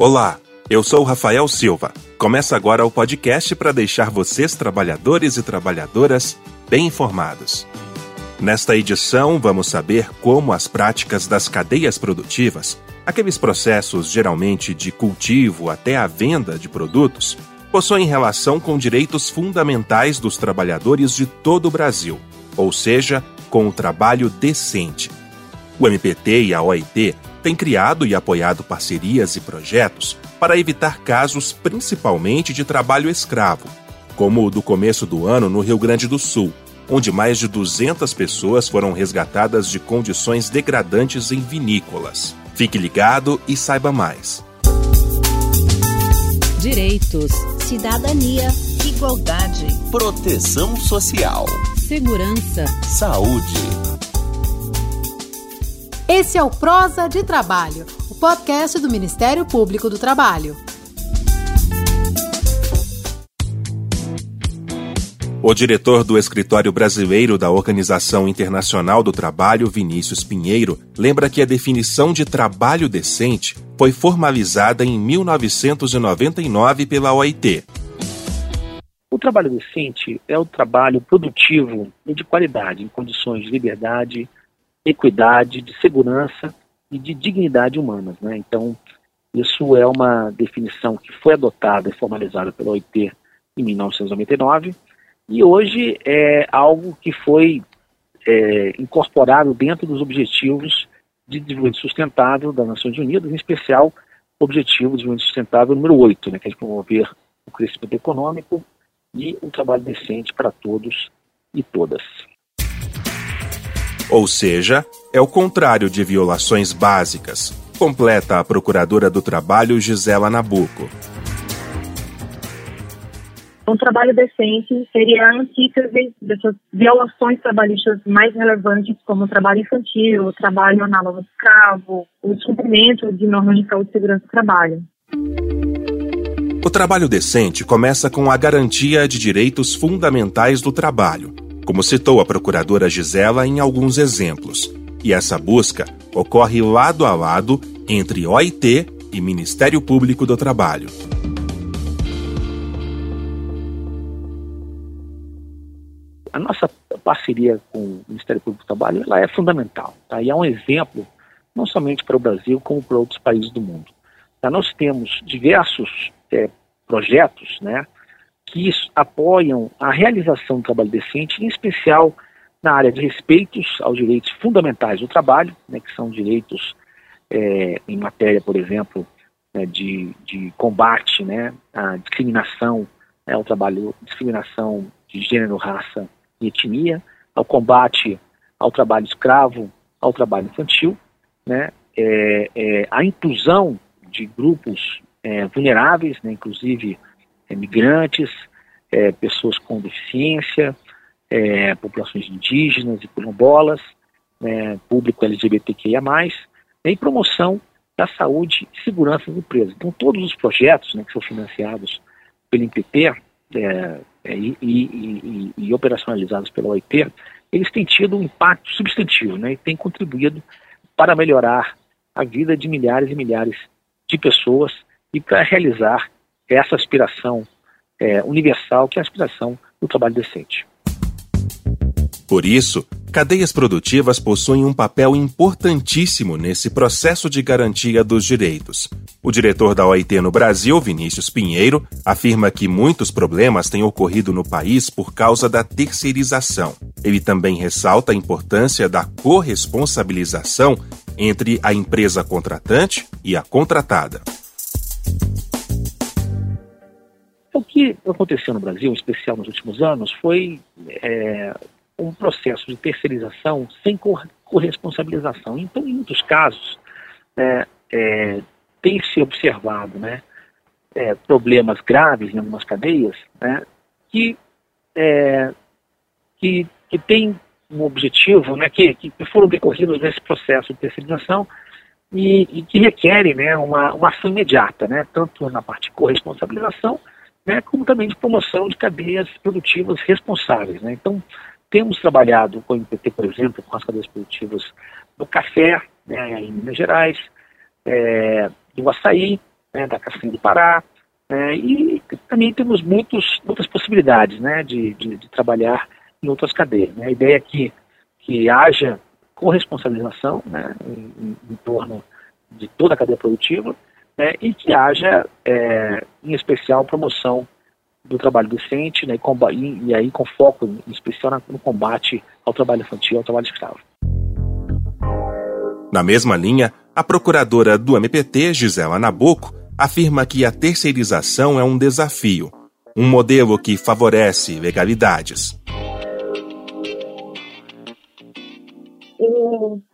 Olá, eu sou Rafael Silva. Começa agora o podcast para deixar vocês, trabalhadores e trabalhadoras, bem informados. Nesta edição, vamos saber como as práticas das cadeias produtivas, aqueles processos geralmente de cultivo até a venda de produtos, possuem relação com direitos fundamentais dos trabalhadores de todo o Brasil, ou seja, com o trabalho decente. O MPT e a OIT tem criado e apoiado parcerias e projetos para evitar casos principalmente de trabalho escravo, como o do começo do ano no Rio Grande do Sul, onde mais de 200 pessoas foram resgatadas de condições degradantes em vinícolas. Fique ligado e saiba mais. Direitos, cidadania, igualdade, proteção social, segurança, saúde. Esse é o Prosa de Trabalho, o podcast do Ministério Público do Trabalho. O diretor do Escritório Brasileiro da Organização Internacional do Trabalho, Vinícius Pinheiro, lembra que a definição de trabalho decente foi formalizada em 1999 pela OIT. O trabalho decente é o trabalho produtivo e de qualidade, em condições de liberdade, equidade, de segurança e de dignidade humanas. Né? Então, isso é uma definição que foi adotada e formalizada pela OIT em 1999 e hoje é algo que foi é, incorporado dentro dos objetivos de desenvolvimento sustentável das Nações Unidas, em especial o objetivo de desenvolvimento sustentável número 8, né, que é de promover o crescimento econômico e um trabalho decente para todos e todas. Ou seja, é o contrário de violações básicas, completa a Procuradora do Trabalho Gisela Nabuco. Um trabalho decente seria a antítese dessas violações trabalhistas mais relevantes, como o trabalho infantil, o trabalho análogo escravo, o descumprimento de normas de saúde e segurança do trabalho. O trabalho decente começa com a garantia de direitos fundamentais do trabalho, como citou a procuradora Gisela em alguns exemplos. E essa busca ocorre lado a lado entre OIT e Ministério Público do Trabalho. A nossa parceria com o Ministério Público do Trabalho ela é fundamental. Tá? E é um exemplo não somente para o Brasil, como para outros países do mundo. Tá? Nós temos diversos é, projetos né, que apoiam a realização do trabalho decente, em especial na área de respeitos aos direitos fundamentais do trabalho, né, que são direitos é, em matéria, por exemplo, né, de, de, combate né, à discriminação, né, ao trabalho, discriminação de gênero, raça e etnia, ao combate ao trabalho escravo, ao trabalho infantil, né, é, é, a inclusão de grupos é, vulneráveis, né, inclusive migrantes, é, pessoas com deficiência, é, populações indígenas e quilombolas, né, público LGBTQIA+, e promoção da saúde e segurança das empresas. Então, todos os projetos né, que são financiados pelo INPT é, é, e, e, e, e, operacionalizados pela OIT, eles têm tido um impacto substantivo né, e têm contribuído para melhorar a vida de milhares e milhares de pessoas e para realizar essa aspiração é, universal, que é a aspiração do trabalho decente. Por isso, cadeias produtivas possuem um papel importantíssimo nesse processo de garantia dos direitos. O diretor da OIT no Brasil, Vinícius Pinheiro, afirma que muitos problemas têm ocorrido no país por causa da terceirização. Ele também ressalta a importância da corresponsabilização entre a empresa contratante e a contratada. O que aconteceu no Brasil, em especial nos últimos anos, foi é, um processo de terceirização sem corresponsabilização. Então, em muitos casos, é, é, tem se observado né, é, problemas graves em algumas cadeias né, que, é, que, que têm um objetivo, né, que, que foram decorridos nesse processo de terceirização e, e que requerem né, uma, uma ação imediata, né, tanto na parte de corresponsabilização, né, como também de promoção de cadeias produtivas responsáveis. Né? Então, temos trabalhado com o MPT, por exemplo, com as cadeias produtivas do café, né, em Minas Gerais, é, do açaí, né, da Castanha do Pará, é, e também temos muitos, muitas possibilidades né, de, de, de trabalhar em outras cadeias. Né? A ideia é que, que haja corresponsabilização né, em, em, torno de toda a cadeia produtiva né, e que haja, é, em especial, promoção do trabalho decente né, e, e, aí com foco em especial no combate ao trabalho infantil, ao trabalho escravo. Na mesma linha, a procuradora do MPT, Gisela Nabuco, afirma que a terceirização é um desafio, um modelo que favorece legalidades.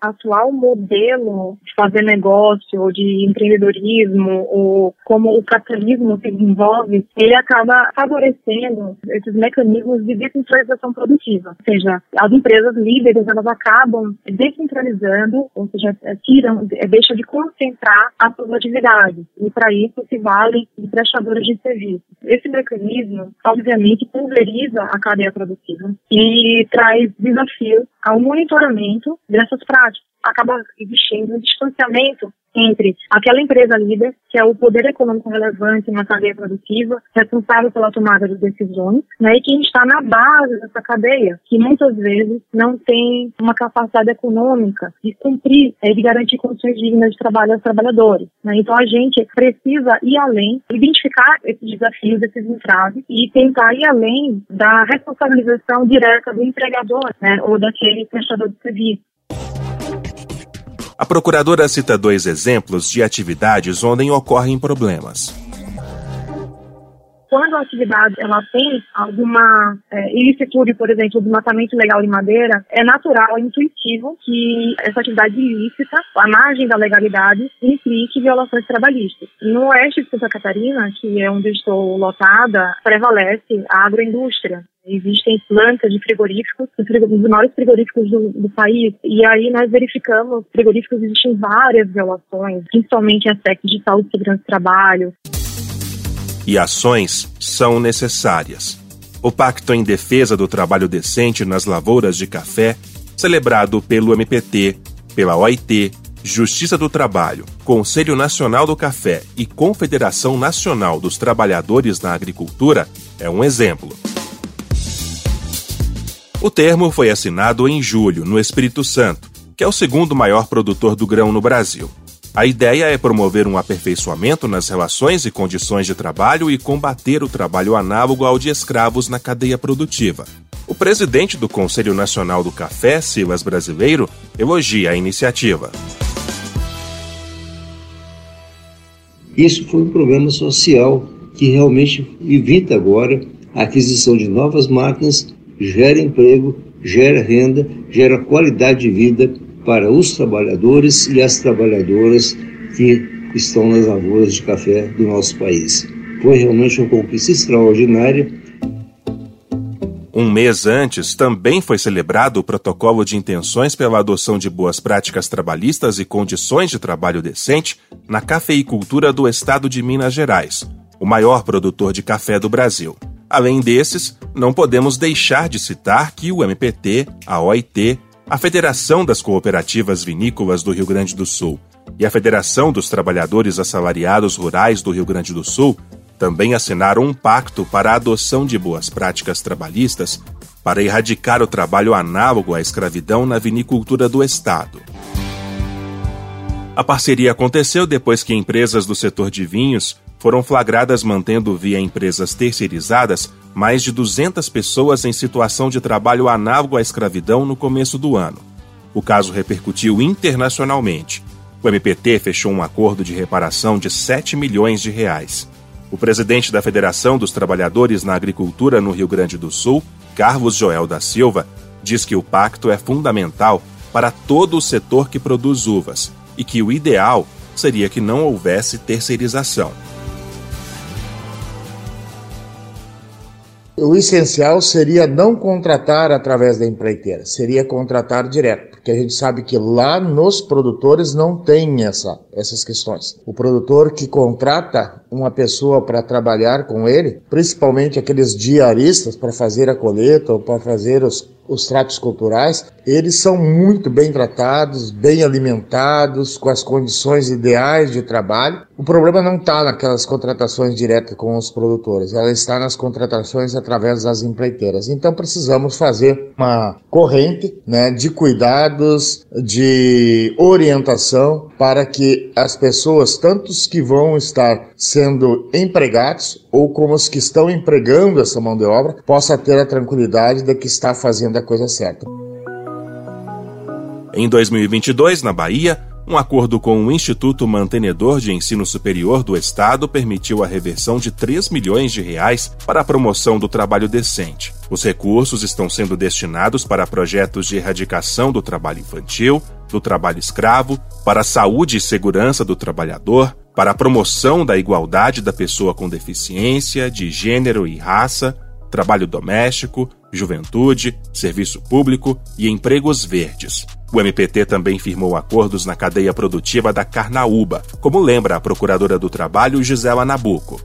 Atual modelo de fazer negócio ou de empreendedorismo ou como o capitalismo se desenvolve, ele acaba favorecendo esses mecanismos de descentralização produtiva. Ou seja, as empresas líderes elas acabam descentralizando, ou seja, tiram, deixam de concentrar a suas atividades e para isso se vale de prestadores de serviços. Esse mecanismo, obviamente, pulveriza a cadeia produtiva e traz desafios ao monitoramento dessas práticas. Acaba existindo um distanciamento entre aquela empresa líder, que é o poder econômico relevante na cadeia produtiva, responsável pela tomada de decisões, né, e quem está na base dessa cadeia, que muitas vezes não tem uma capacidade econômica de cumprir, é, de garantir condições dignas de trabalho aos trabalhadores. Né. Então a gente precisa ir além, identificar esses desafios, esses entraves e tentar ir além da responsabilização direta do empregador, né, ou daquele prestador de serviço. A procuradora cita dois exemplos de atividades onde ocorrem problemas quando a atividade ela tem alguma é, ilicitude, por exemplo, do matamento ilegal de madeira, é natural, é intuitivo que essa atividade ilícita, à margem da legalidade, implique violações trabalhistas. No oeste de Santa Catarina, que é onde estou lotada, prevalece a agroindústria. Existem plantas de frigoríficos, os maiores frigoríficos do, do, país, e aí nós verificamos frigoríficos existem várias violações, principalmente aspectos de saúde e segurança do trabalho e ações são necessárias. O Pacto em Defesa do Trabalho Decente nas Lavouras de Café, celebrado pelo MPT, pela OIT, Justiça do Trabalho, Conselho Nacional do Café e Confederação Nacional dos Trabalhadores na Agricultura, é um exemplo. O termo foi assinado em julho, no Espírito Santo, que é o segundo maior produtor do grão no Brasil. A ideia é promover um aperfeiçoamento nas relações e condições de trabalho e combater o trabalho análogo ao de escravos na cadeia produtiva. O presidente do Conselho Nacional do Café, Silas Brasileiro, elogia a iniciativa. Isso foi um problema social que realmente evita agora a aquisição de novas máquinas, gera emprego, gera renda, gera qualidade de vida para os trabalhadores e as trabalhadoras que estão nas lavouras de café do nosso país. Foi realmente uma conquista extraordinária. Um mês antes, também foi celebrado o protocolo de intenções pela adoção de boas práticas trabalhistas e condições de trabalho decente na cafeicultura do estado de Minas Gerais, o maior produtor de café do Brasil. Além desses, não podemos deixar de citar que o MPT, a OIT, a Federação das Cooperativas Vinícolas do Rio Grande do Sul e a Federação dos Trabalhadores Assalariados Rurais do Rio Grande do Sul também assinaram um pacto para a adoção de boas práticas trabalhistas para erradicar o trabalho análogo à escravidão na vinicultura do Estado. A parceria aconteceu depois que empresas do setor de vinhos foram flagradas mantendo via empresas terceirizadas mais de 200 pessoas em situação de trabalho análogo à escravidão no começo do ano. O caso repercutiu internacionalmente. O MPT fechou um acordo de reparação de 7 milhões de reais. O presidente da Federação dos Trabalhadores na Agricultura no Rio Grande do Sul, Carlos Joel da Silva, diz que o pacto é fundamental para todo o setor que produz uvas e que o ideal seria que não houvesse terceirização. O essencial seria não contratar através da empreiteira, seria contratar direto. Que a gente sabe que lá nos produtores não tem essa, essas questões. O produtor que contrata uma pessoa para trabalhar com ele, principalmente aqueles diaristas para fazer a colheita ou para fazer os os tratos culturais, eles são muito bem tratados, bem alimentados, com as condições ideais de trabalho. O problema não está naquelas contratações diretas com os produtores, ela está nas contratações através das empreiteiras. Então precisamos fazer uma corrente né, de cuidados, de orientação para que as pessoas, tanto os que vão estar sendo empregados ou como os que estão empregando essa mão de obra, possa ter a tranquilidade de que está fazendo a coisa certa. Em 2022, na Bahia, um acordo com o Instituto Mantenedor de Ensino Superior do Estado permitiu a reversão de 3 milhões de reais para a promoção do trabalho decente. Os recursos estão sendo destinados para projetos de erradicação do trabalho infantil, do trabalho escravo, para a saúde e segurança do trabalhador, para a promoção da igualdade da pessoa com deficiência, de gênero e raça, trabalho doméstico, juventude, serviço público e empregos verdes. O MPT também firmou acordos na cadeia produtiva da Carnaúba, como lembra a procuradora do Trabalho Gisela Nabuco.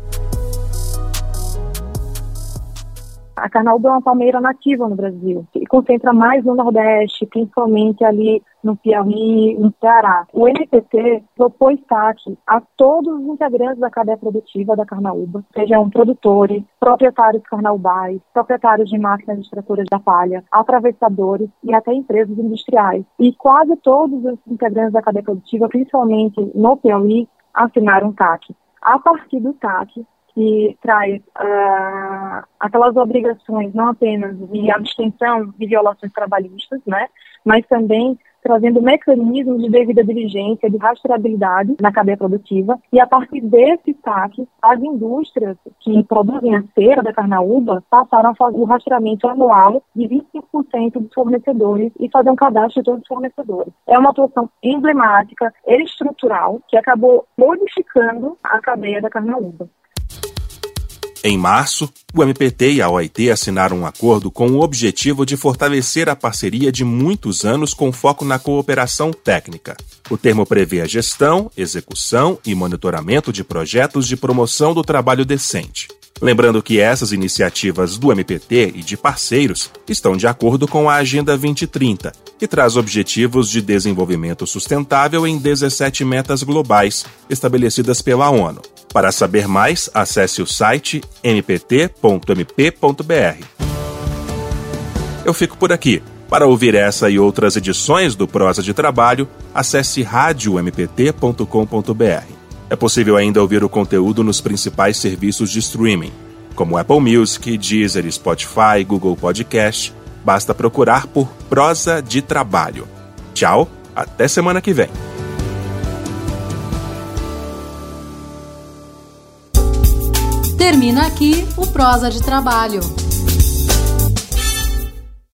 A carnaúba é uma palmeira nativa no Brasil e concentra mais no Nordeste, principalmente ali no Piauí, no Ceará. O NPT propôs TAC a todos os integrantes da cadeia produtiva da carnaúba, sejam produtores, proprietários carnaubais, proprietários de máquinas extratoras da palha, atravessadores e até empresas industriais. E quase todos os integrantes da cadeia produtiva, principalmente no Piauí, assinaram TAC. A partir do TAC, que traz uh, aquelas obrigações não apenas de abstenção de violações trabalhistas, né, mas também trazendo mecanismos de devida diligência, de rastreabilidade na cadeia produtiva, e a partir desse saque, as indústrias que produzem a cera da carnaúba passaram a fazer o rastreamento anual de 25% dos fornecedores e fazer um cadastro de todos os fornecedores. É uma atuação emblemática, estrutural, que acabou modificando a cadeia da carnaúba. Em março, o MPT e a OIT assinaram um acordo com o objetivo de fortalecer a parceria de muitos anos com foco na cooperação técnica. O termo prevê a gestão, execução e monitoramento de projetos de promoção do trabalho decente. Lembrando que essas iniciativas do MPT e de parceiros estão de acordo com a Agenda 2030, que traz objetivos de desenvolvimento sustentável em 17 metas globais estabelecidas pela ONU. Para saber mais, acesse o site mpt.mp.br. Eu fico por aqui. Para ouvir essa e outras edições do Prosa de Trabalho, acesse radiompt.com.br. É possível ainda ouvir o conteúdo nos principais serviços de streaming, como Apple Music, Deezer, Spotify, Google Podcast. Basta procurar por Prosa de Trabalho. Tchau, até semana que vem. Termina aqui o Prosa de Trabalho.